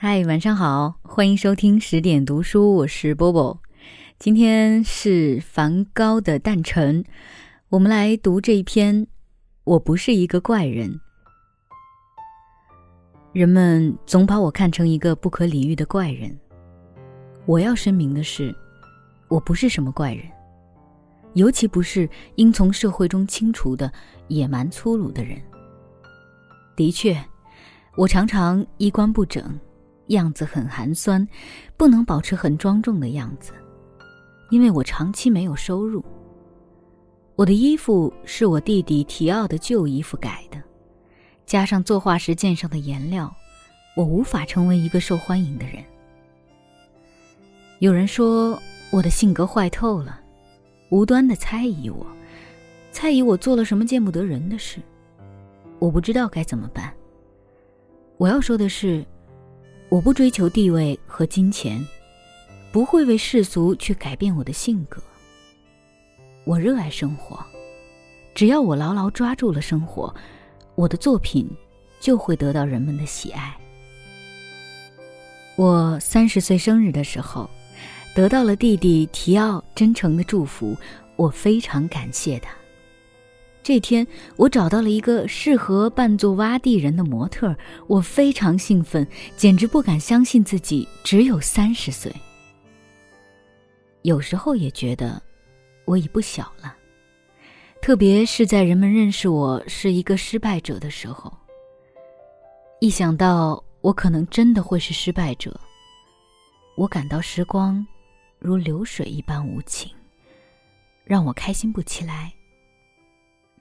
嗨，晚上好，欢迎收听十点读书，我是波波。今天是梵高的诞辰，我们来读这一篇。我不是一个怪人，人们总把我看成一个不可理喻的怪人。我要声明的是，我不是什么怪人，尤其不是应从社会中清除的野蛮粗鲁的人。的确，我常常衣冠不整，样子很寒酸，不能保持很庄重的样子，因为我长期没有收入。我的衣服是我弟弟提奥的旧衣服改的，加上作画时溅上的颜料，我无法成为一个受欢迎的人。有人说我的性格坏透了，无端的猜疑我，猜疑我做了什么见不得人的事，我不知道该怎么办。我要说的是，我不追求地位和金钱，不会为世俗去改变我的性格。我热爱生活，只要我牢牢抓住了生活，我的作品就会得到人们的喜爱。我三十岁生日的时候，得到了弟弟提奥真诚的祝福，我非常感谢他。这天，我找到了一个适合扮作洼地人的模特，我非常兴奋，简直不敢相信自己只有三十岁。有时候也觉得。我已不小了，特别是在人们认识我是一个失败者的时候。一想到我可能真的会是失败者，我感到时光如流水一般无情，让我开心不起来。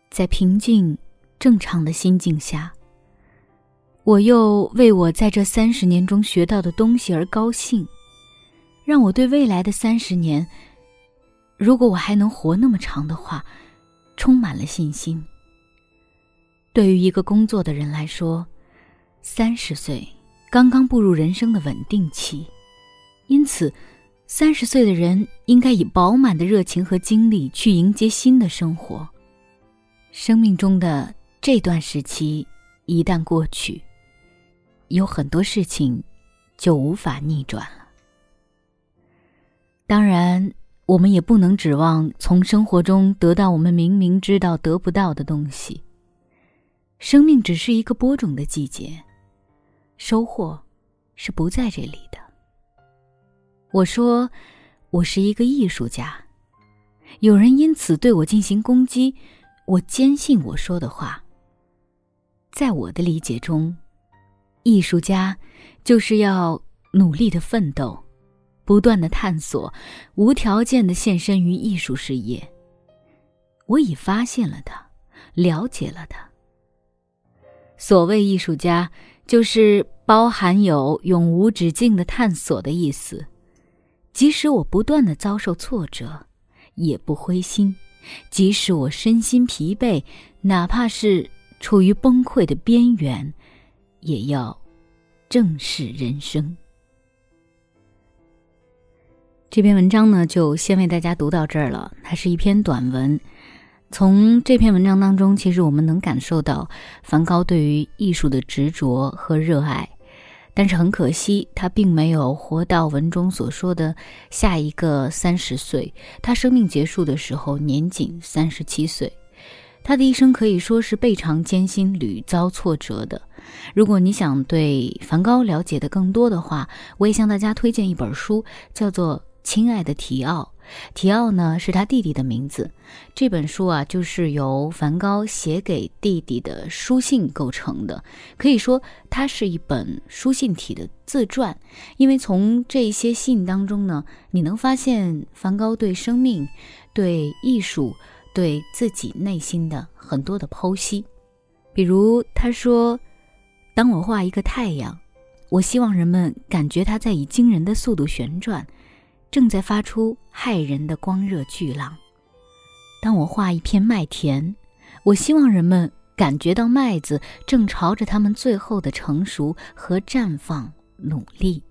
在平静、正常的心境下，我又为我在这三十年中学到的东西而高兴，让我对未来的三十年。如果我还能活那么长的话，充满了信心。对于一个工作的人来说，三十岁刚刚步入人生的稳定期，因此，三十岁的人应该以饱满的热情和精力去迎接新的生活。生命中的这段时期一旦过去，有很多事情就无法逆转了。当然。我们也不能指望从生活中得到我们明明知道得不到的东西。生命只是一个播种的季节，收获是不在这里的。我说，我是一个艺术家，有人因此对我进行攻击，我坚信我说的话。在我的理解中，艺术家就是要努力的奋斗。不断的探索，无条件的献身于艺术事业。我已发现了它，了解了它。所谓艺术家，就是包含有永无止境的探索的意思。即使我不断的遭受挫折，也不灰心；即使我身心疲惫，哪怕是处于崩溃的边缘，也要正视人生。这篇文章呢，就先为大家读到这儿了。它是一篇短文，从这篇文章当中，其实我们能感受到梵高对于艺术的执着和热爱。但是很可惜，他并没有活到文中所说的下一个三十岁。他生命结束的时候年仅三十七岁。他的一生可以说是倍尝艰辛、屡遭挫折的。如果你想对梵高了解的更多的话，我也向大家推荐一本书，叫做。亲爱的提奥，提奥呢是他弟弟的名字。这本书啊，就是由梵高写给弟弟的书信构成的，可以说它是一本书信体的自传。因为从这些信当中呢，你能发现梵高对生命、对艺术、对自己内心的很多的剖析。比如他说：“当我画一个太阳，我希望人们感觉它在以惊人的速度旋转。”正在发出骇人的光热巨浪。当我画一片麦田，我希望人们感觉到麦子正朝着它们最后的成熟和绽放努力。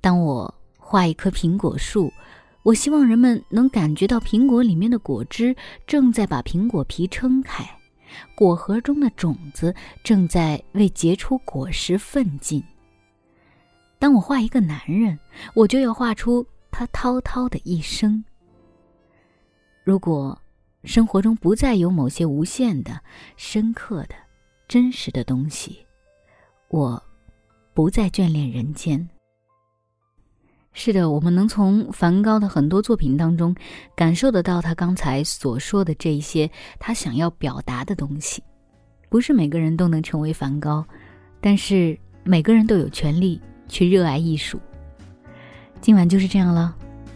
当我画一棵苹果树，我希望人们能感觉到苹果里面的果汁正在把苹果皮撑开，果核中的种子正在为结出果实奋进。当我画一个男人，我就要画出他滔滔的一生。如果生活中不再有某些无限的、深刻的、真实的东西，我不再眷恋人间。是的，我们能从梵高的很多作品当中感受得到他刚才所说的这一些他想要表达的东西。不是每个人都能成为梵高，但是每个人都有权利去热爱艺术。今晚就是这样了，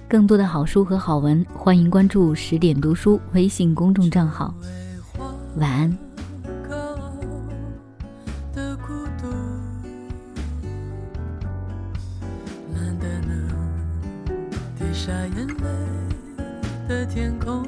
更多的好书和好文，欢迎关注十点读书微信公众账号。晚安。下眼泪的天空，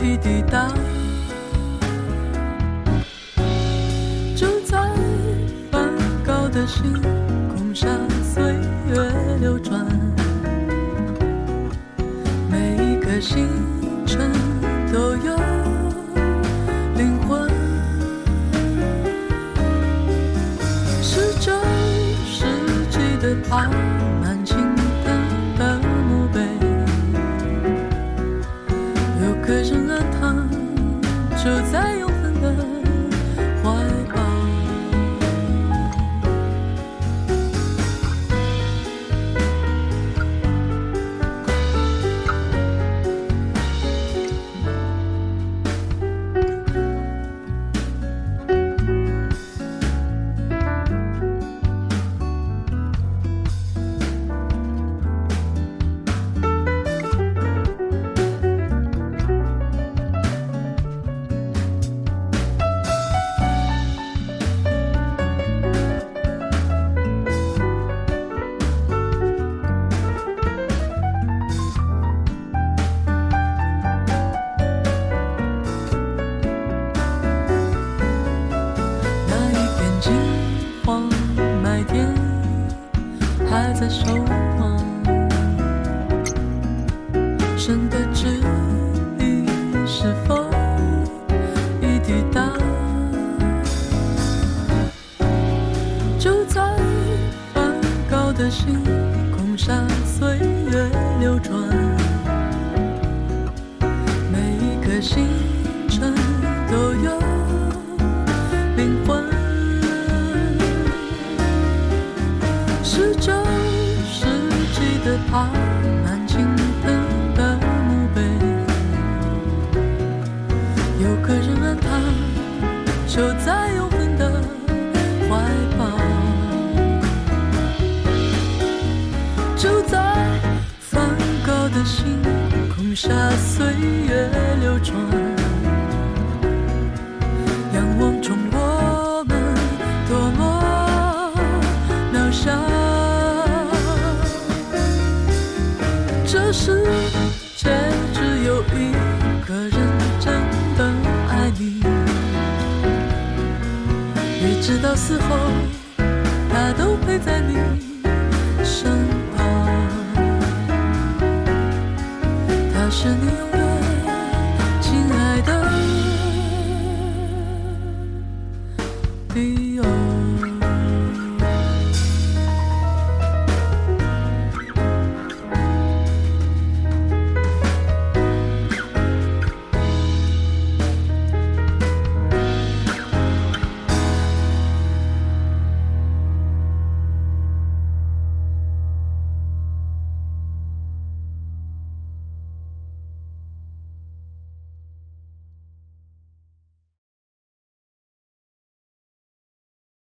滴滴答？就在梵高的星空下，岁月流转，每一颗星辰都有灵魂，是这世纪的他。的手星空下，岁月流转，仰望中我们多么渺小。这世界只有一个人真的爱你，一直到死后，他都陪在你是你。